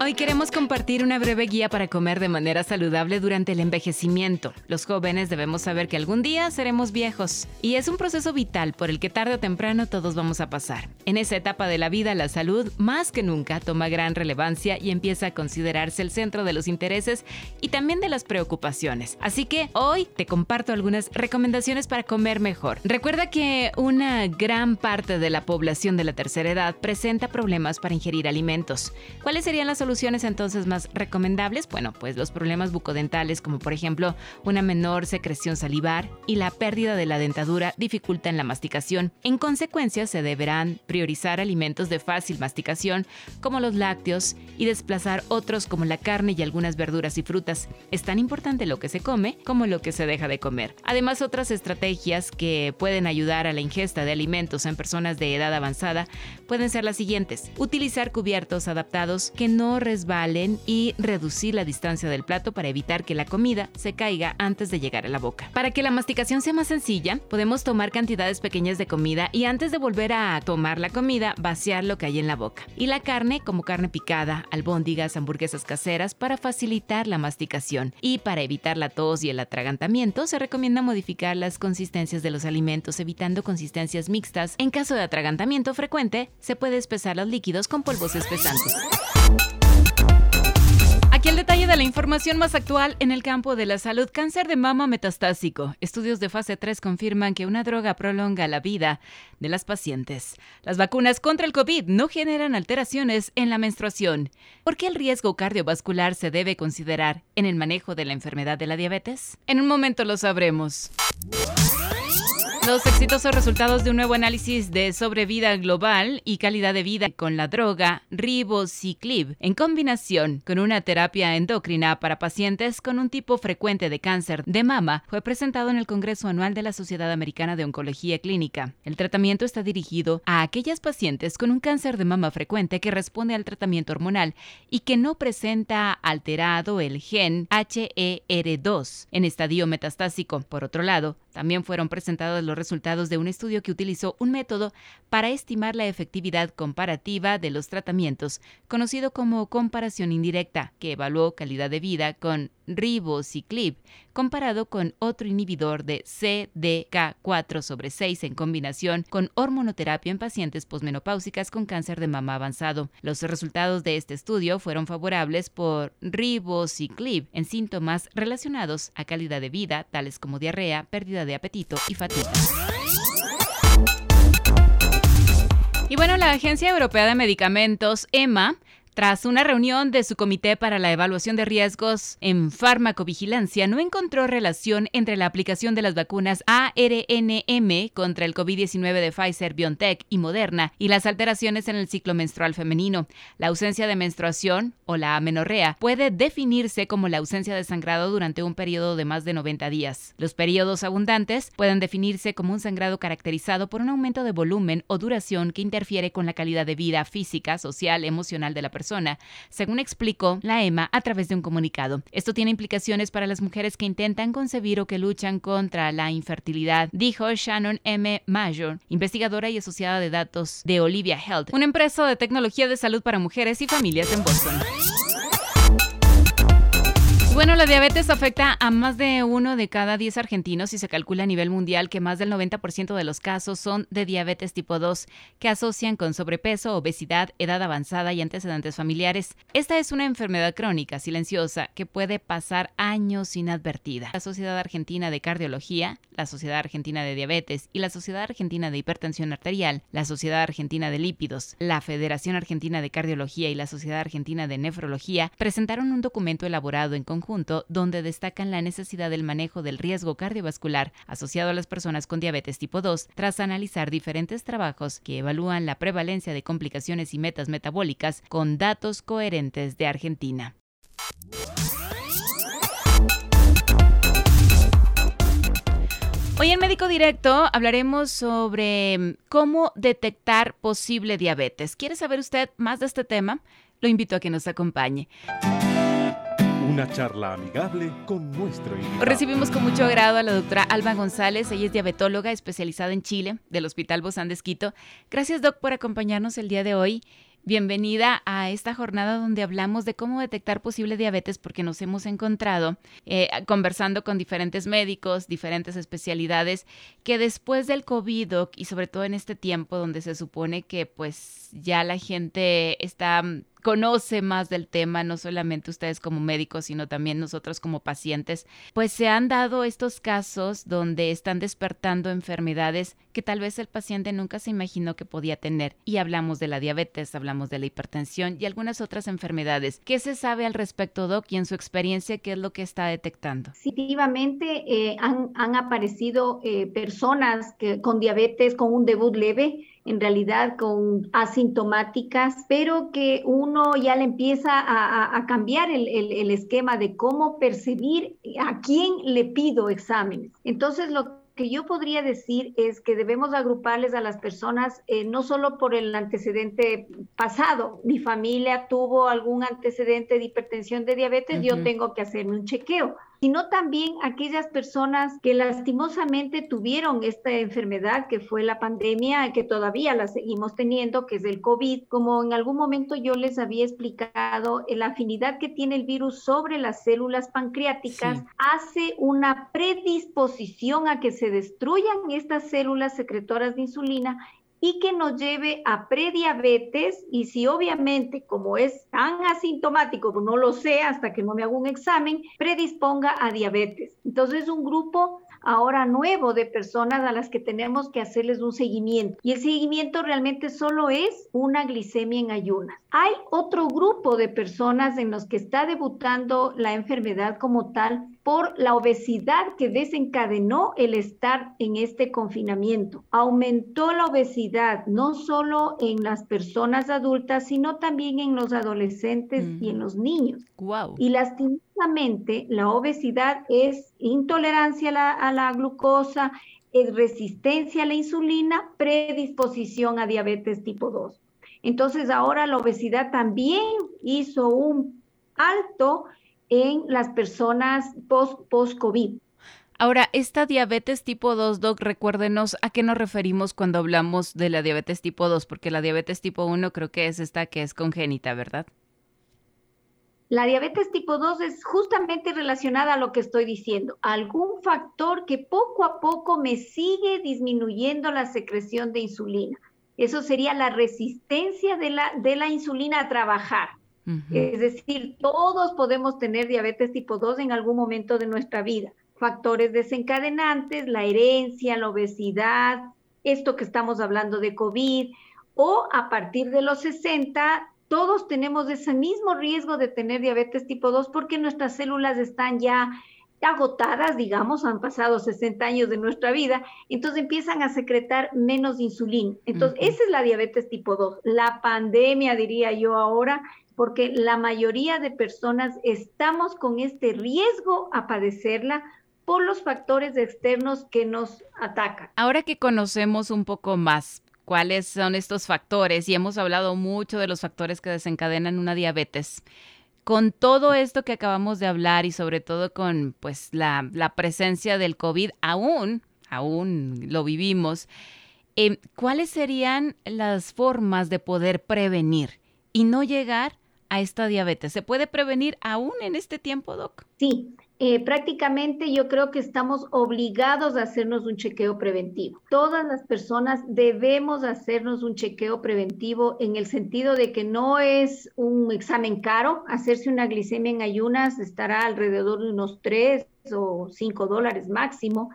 Hoy queremos compartir una breve guía para comer de manera saludable durante el envejecimiento. Los jóvenes debemos saber que algún día seremos viejos y es un proceso vital por el que tarde o temprano todos vamos a pasar. En esa etapa de la vida la salud más que nunca toma gran relevancia y empieza a considerarse el centro de los intereses y también de las preocupaciones. Así que hoy te comparto algunas recomendaciones para comer mejor. Recuerda que una gran parte de la población de la tercera edad presenta problemas para ingerir alimentos. ¿Cuáles serían las soluciones entonces más recomendables? Bueno, pues los problemas bucodentales como por ejemplo una menor secreción salivar y la pérdida de la dentadura dificultan la masticación. En consecuencia se deberán priorizar alimentos de fácil masticación como los lácteos y desplazar otros como la carne y algunas verduras y frutas. Es tan importante lo que se come como lo que se deja de comer. Además otras estrategias que pueden ayudar a la ingesta de alimentos en personas de edad avanzada pueden ser las siguientes. Utilizar cubiertos adaptados que no resbalen y reducir la distancia del plato para evitar que la comida se caiga antes de llegar a la boca. Para que la masticación sea más sencilla, podemos tomar cantidades pequeñas de comida y antes de volver a tomar la comida, vaciar lo que hay en la boca. Y la carne, como carne picada, albóndigas, hamburguesas caseras, para facilitar la masticación. Y para evitar la tos y el atragantamiento, se recomienda modificar las consistencias de los alimentos, evitando consistencias mixtas. En caso de atragantamiento frecuente, se puede espesar los líquidos con polvos espesantes. El detalle de la información más actual en el campo de la salud. Cáncer de mama metastásico. Estudios de fase 3 confirman que una droga prolonga la vida de las pacientes. Las vacunas contra el COVID no generan alteraciones en la menstruación. ¿Por qué el riesgo cardiovascular se debe considerar en el manejo de la enfermedad de la diabetes? En un momento lo sabremos. Los exitosos resultados de un nuevo análisis de sobrevida global y calidad de vida con la droga ribociclib en combinación con una terapia endocrina para pacientes con un tipo frecuente de cáncer de mama fue presentado en el Congreso Anual de la Sociedad Americana de Oncología Clínica. El tratamiento está dirigido a aquellas pacientes con un cáncer de mama frecuente que responde al tratamiento hormonal y que no presenta alterado el gen HER2 en estadio metastásico. Por otro lado, también fueron presentados los resultados de un estudio que utilizó un método para estimar la efectividad comparativa de los tratamientos, conocido como comparación indirecta, que evaluó calidad de vida con ribociclib comparado con otro inhibidor de CDK4 sobre 6 en combinación con hormonoterapia en pacientes posmenopáusicas con cáncer de mama avanzado. Los resultados de este estudio fueron favorables por ribociclib en síntomas relacionados a calidad de vida, tales como diarrea, pérdida de apetito y fatiga. Y bueno, la Agencia Europea de Medicamentos, EMA, tras una reunión de su comité para la evaluación de riesgos en farmacovigilancia, no encontró relación entre la aplicación de las vacunas ARNM contra el COVID-19 de Pfizer, BioNTech y Moderna y las alteraciones en el ciclo menstrual femenino. La ausencia de menstruación o la amenorrea puede definirse como la ausencia de sangrado durante un periodo de más de 90 días. Los periodos abundantes pueden definirse como un sangrado caracterizado por un aumento de volumen o duración que interfiere con la calidad de vida física, social, emocional de la persona según explicó la EMA a través de un comunicado. Esto tiene implicaciones para las mujeres que intentan concebir o que luchan contra la infertilidad, dijo Shannon M. Major, investigadora y asociada de datos de Olivia Health, una empresa de tecnología de salud para mujeres y familias en Boston. Bueno, la diabetes afecta a más de uno de cada diez argentinos y se calcula a nivel mundial que más del 90% de los casos son de diabetes tipo 2, que asocian con sobrepeso, obesidad, edad avanzada y antecedentes familiares. Esta es una enfermedad crónica, silenciosa, que puede pasar años inadvertida. La Sociedad Argentina de Cardiología, la Sociedad Argentina de Diabetes y la Sociedad Argentina de Hipertensión Arterial, la Sociedad Argentina de Lípidos, la Federación Argentina de Cardiología y la Sociedad Argentina de Nefrología presentaron un documento elaborado en conjunto donde destacan la necesidad del manejo del riesgo cardiovascular asociado a las personas con diabetes tipo 2 tras analizar diferentes trabajos que evalúan la prevalencia de complicaciones y metas metabólicas con datos coherentes de Argentina. Hoy en Médico Directo hablaremos sobre mm, cómo detectar posible diabetes. ¿Quiere saber usted más de este tema? Lo invito a que nos acompañe. Una charla amigable con nuestro invitado. Recibimos con mucho agrado a la doctora Alba González. Ella es diabetóloga especializada en Chile del Hospital Bozán de Esquito. Gracias, Doc, por acompañarnos el día de hoy. Bienvenida a esta jornada donde hablamos de cómo detectar posible diabetes porque nos hemos encontrado eh, conversando con diferentes médicos, diferentes especialidades, que después del COVID y sobre todo en este tiempo donde se supone que pues ya la gente está conoce más del tema, no solamente ustedes como médicos, sino también nosotros como pacientes, pues se han dado estos casos donde están despertando enfermedades que tal vez el paciente nunca se imaginó que podía tener. Y hablamos de la diabetes, hablamos de la hipertensión y algunas otras enfermedades. ¿Qué se sabe al respecto, Doc, y en su experiencia, qué es lo que está detectando? Efectivamente, eh, han, han, aparecido eh, personas con diabetes con un debut leve en realidad con asintomáticas, pero que uno ya le empieza a, cambiar el, el, esquema de cómo percibir a quién le pido exámenes. Entonces, lo que yo podría decir es que debemos agruparles a las personas eh, no solo por el antecedente pasado, mi familia tuvo algún antecedente de hipertensión, de diabetes, yo tengo que hacerme un chequeo sino también aquellas personas que lastimosamente tuvieron esta enfermedad que fue la pandemia, que todavía la seguimos teniendo, que es el COVID. Como en algún momento yo les había explicado, la afinidad que tiene el virus sobre las células pancreáticas hace una predisposición a que se destruyan estas células secretoras de insulina y que nos lleve a prediabetes y si obviamente como es tan asintomático, no lo sé hasta que no me haga un examen, predisponga a diabetes. Entonces un grupo ahora nuevo de personas a las que tenemos que hacerles un seguimiento. Y el seguimiento realmente solo es una glicemia en ayunas. Hay otro grupo de personas en los que está debutando la enfermedad como tal por la obesidad que desencadenó el estar en este confinamiento. Aumentó la obesidad no solo en las personas adultas, sino también en los adolescentes y en los niños. Wow. Y lastimosamente la obesidad es intolerancia a la, glucosa, es resistencia a la insulina, predisposición a diabetes tipo 2. Entonces ahora la obesidad también hizo un alto en las personas post-COVID. Ahora, esta diabetes tipo 2, Doc, recuérdenos a qué nos referimos cuando hablamos de la diabetes tipo 2, porque la diabetes tipo 1 creo que es esta que es congénita, ¿verdad? La diabetes tipo 2 es justamente relacionada a lo que estoy diciendo, algún factor que poco a poco me sigue disminuyendo la secreción de insulina. Eso sería la resistencia de la, de la insulina a trabajar. Es decir, todos podemos tener diabetes tipo 2 en algún momento de nuestra vida. Factores desencadenantes, la herencia, la obesidad, esto que estamos hablando de COVID, o a partir de los 60, todos tenemos ese mismo riesgo de tener diabetes tipo 2 porque nuestras células están ya agotadas, digamos, han pasado 60 años de nuestra vida, entonces empiezan a secretar menos insulina. Entonces, esa es la diabetes tipo 2. La pandemia, diría yo ahora, porque la mayoría de personas estamos con este riesgo a padecerla por los factores externos que nos atacan. Ahora que conocemos un poco más cuáles son estos factores y hemos hablado mucho de los factores que desencadenan una diabetes, con todo esto que acabamos de hablar y sobre todo con pues la, presencia del COVID, aún, aún lo vivimos, eh, ¿cuáles serían las formas de poder prevenir y no llegar a esta diabetes? ¿Se puede prevenir aún en este tiempo, Doc? Sí, eh, prácticamente yo creo que estamos obligados a hacernos un chequeo preventivo. Todas las personas debemos hacernos un chequeo preventivo en el sentido de que no es un examen caro. Hacerse una glicemia en ayunas estará alrededor de unos 3 o 5 dólares máximo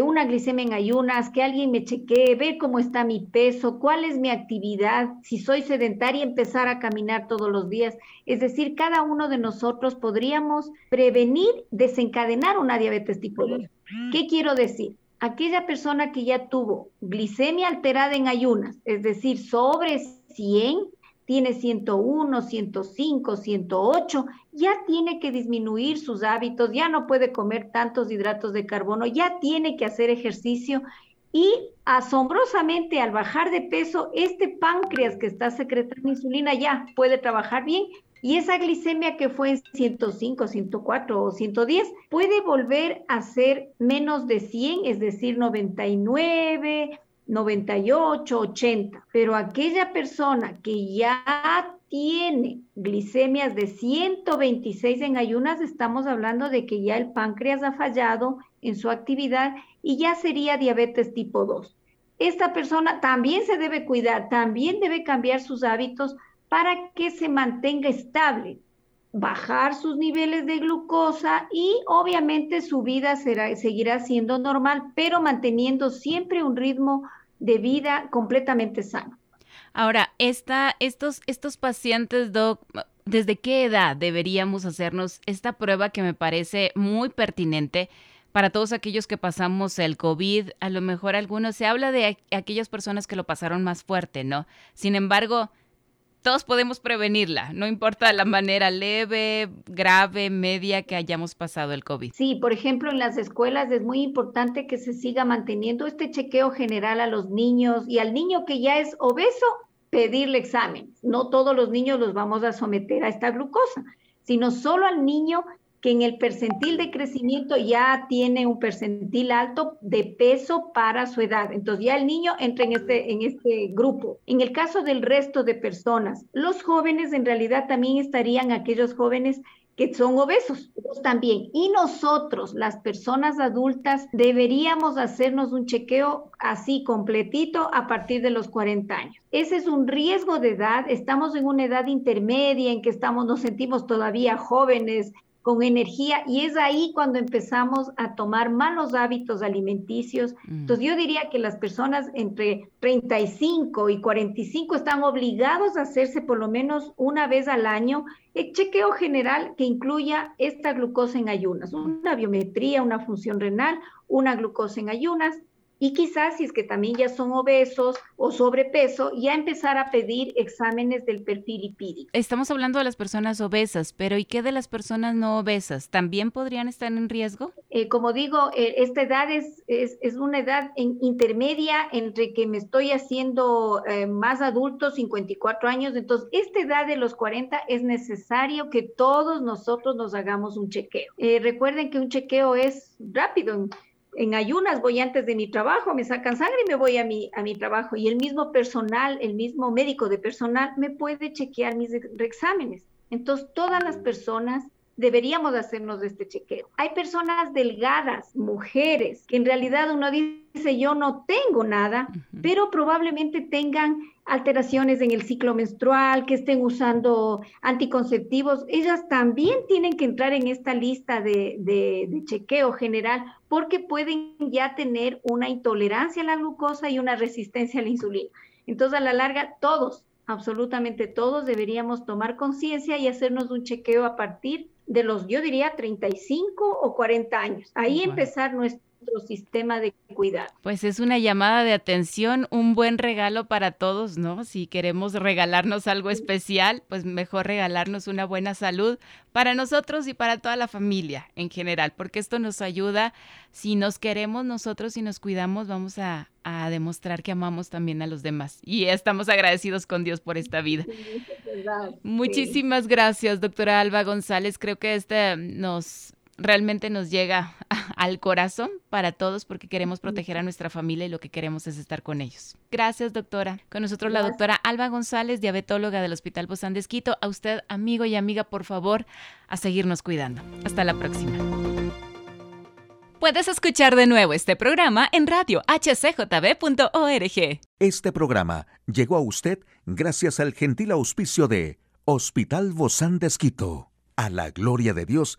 una glicemia en ayunas, que alguien me chequee, ver cómo está mi peso, cuál es mi actividad, si soy sedentaria, empezar a caminar todos los días. Es decir, cada uno de nosotros podríamos prevenir, desencadenar una diabetes tipo 2. ¿Qué quiero decir? Aquella persona que ya tuvo glicemia alterada en ayunas, es decir, sobre 100, tiene 101, 105, 108, ya tiene que disminuir sus hábitos, ya no puede comer tantos hidratos de carbono, ya tiene que hacer ejercicio. Y asombrosamente al bajar de peso, este páncreas que está secretando insulina ya puede trabajar bien y esa glicemia que fue en 105, 104 o 110 puede volver a ser menos de 100, es decir, 99, 98, 80, pero aquella persona que ya tiene glicemias de 126 en ayunas, estamos hablando de que ya el páncreas ha fallado en su actividad y ya sería diabetes tipo 2. Esta persona también se debe cuidar, también debe cambiar sus hábitos para que se mantenga estable, bajar sus niveles de glucosa y obviamente su vida será, seguirá siendo normal, pero manteniendo siempre un ritmo de vida completamente sano. Ahora, esta, estos, estos pacientes, Doc, ¿desde qué edad deberíamos hacernos esta prueba que me parece muy pertinente? para todos aquellos que pasamos el COVID, a lo mejor algunos, se habla de aquellas personas que lo pasaron más fuerte, ¿no? Sin embargo, todos podemos prevenirla, no importa la manera leve, grave, media que hayamos pasado el COVID. Sí, por ejemplo, en las escuelas es muy importante que se siga manteniendo este chequeo general a los niños y al niño que ya es obeso, pedirle exámenes. No todos los niños los vamos a someter a esta glucosa, sino solo al niño que en el percentil de crecimiento ya tiene un percentil alto de peso para su edad. Entonces ya el niño entra en este, en este grupo. En el caso del resto de personas, los jóvenes en realidad también estarían aquellos jóvenes que son obesos también. Y nosotros, las personas adultas, deberíamos hacernos un chequeo así completito a partir de los 40 años. Ese es un riesgo de edad. Estamos en una edad intermedia en que estamos, nos sentimos todavía jóvenes, con energía y es ahí cuando empezamos a tomar malos hábitos alimenticios. Mm. Entonces yo diría que las personas entre 35 y 45 están obligados a hacerse por lo menos una vez al año el chequeo general que incluya esta glucosa en ayunas, una biometría, una función renal, una glucosa en ayunas, y quizás si es que también ya son obesos o sobrepeso, ya empezar a pedir exámenes del perfil lipídico. Estamos hablando de las personas obesas, pero ¿y qué de las personas no obesas? ¿También podrían estar en riesgo? Eh, como digo, eh, esta edad es, es, una edad en, intermedia entre que me estoy haciendo eh, más adulto, 54 años, entonces esta edad de los 40 es necesario que todos nosotros nos hagamos un chequeo. recuerden que un chequeo es rápido en ayunas voy antes de mi trabajo, me sacan sangre y me voy a mi, a mi trabajo. Y el mismo personal, el mismo médico de personal me puede chequear mis exámenes. Entonces, todas las personas deberíamos hacernos este chequeo. Hay personas delgadas, mujeres, que en realidad uno dice, yo no tengo nada, pero probablemente tengan alteraciones en el ciclo menstrual, que estén usando anticonceptivos, ellas también tienen que entrar en esta lista de, de, chequeo general porque pueden ya tener una intolerancia a la glucosa y una resistencia a la insulina. Entonces, a la larga, todos, absolutamente todos, deberíamos tomar conciencia y hacernos un chequeo a partir de los, yo diría, 35 o 40 años. Ahí empezar nuestro sistema de cuidado. Pues es una llamada de atención, un buen regalo para todos, ¿no? Si queremos regalarnos algo especial, pues mejor regalarnos una buena salud para nosotros y para toda la familia en general, porque esto nos ayuda, si nos queremos nosotros y nos cuidamos, vamos a, a demostrar que amamos también a los demás. Y estamos agradecidos con Dios por esta vida. Muchísimas gracias, doctora Alba González. Creo que este nos realmente nos llega al corazón para todos porque queremos proteger a nuestra familia y lo que queremos es estar con ellos. Gracias, doctora. Con nosotros la doctora Alba González, diabetóloga del Hospital Bozán de A usted, amigo y amiga, por favor, a seguirnos cuidando. Hasta la próxima. Puedes escuchar de nuevo este programa en radio hcjb.org. Este programa llegó a usted gracias al gentil auspicio de Hospital Bozán de A la gloria de Dios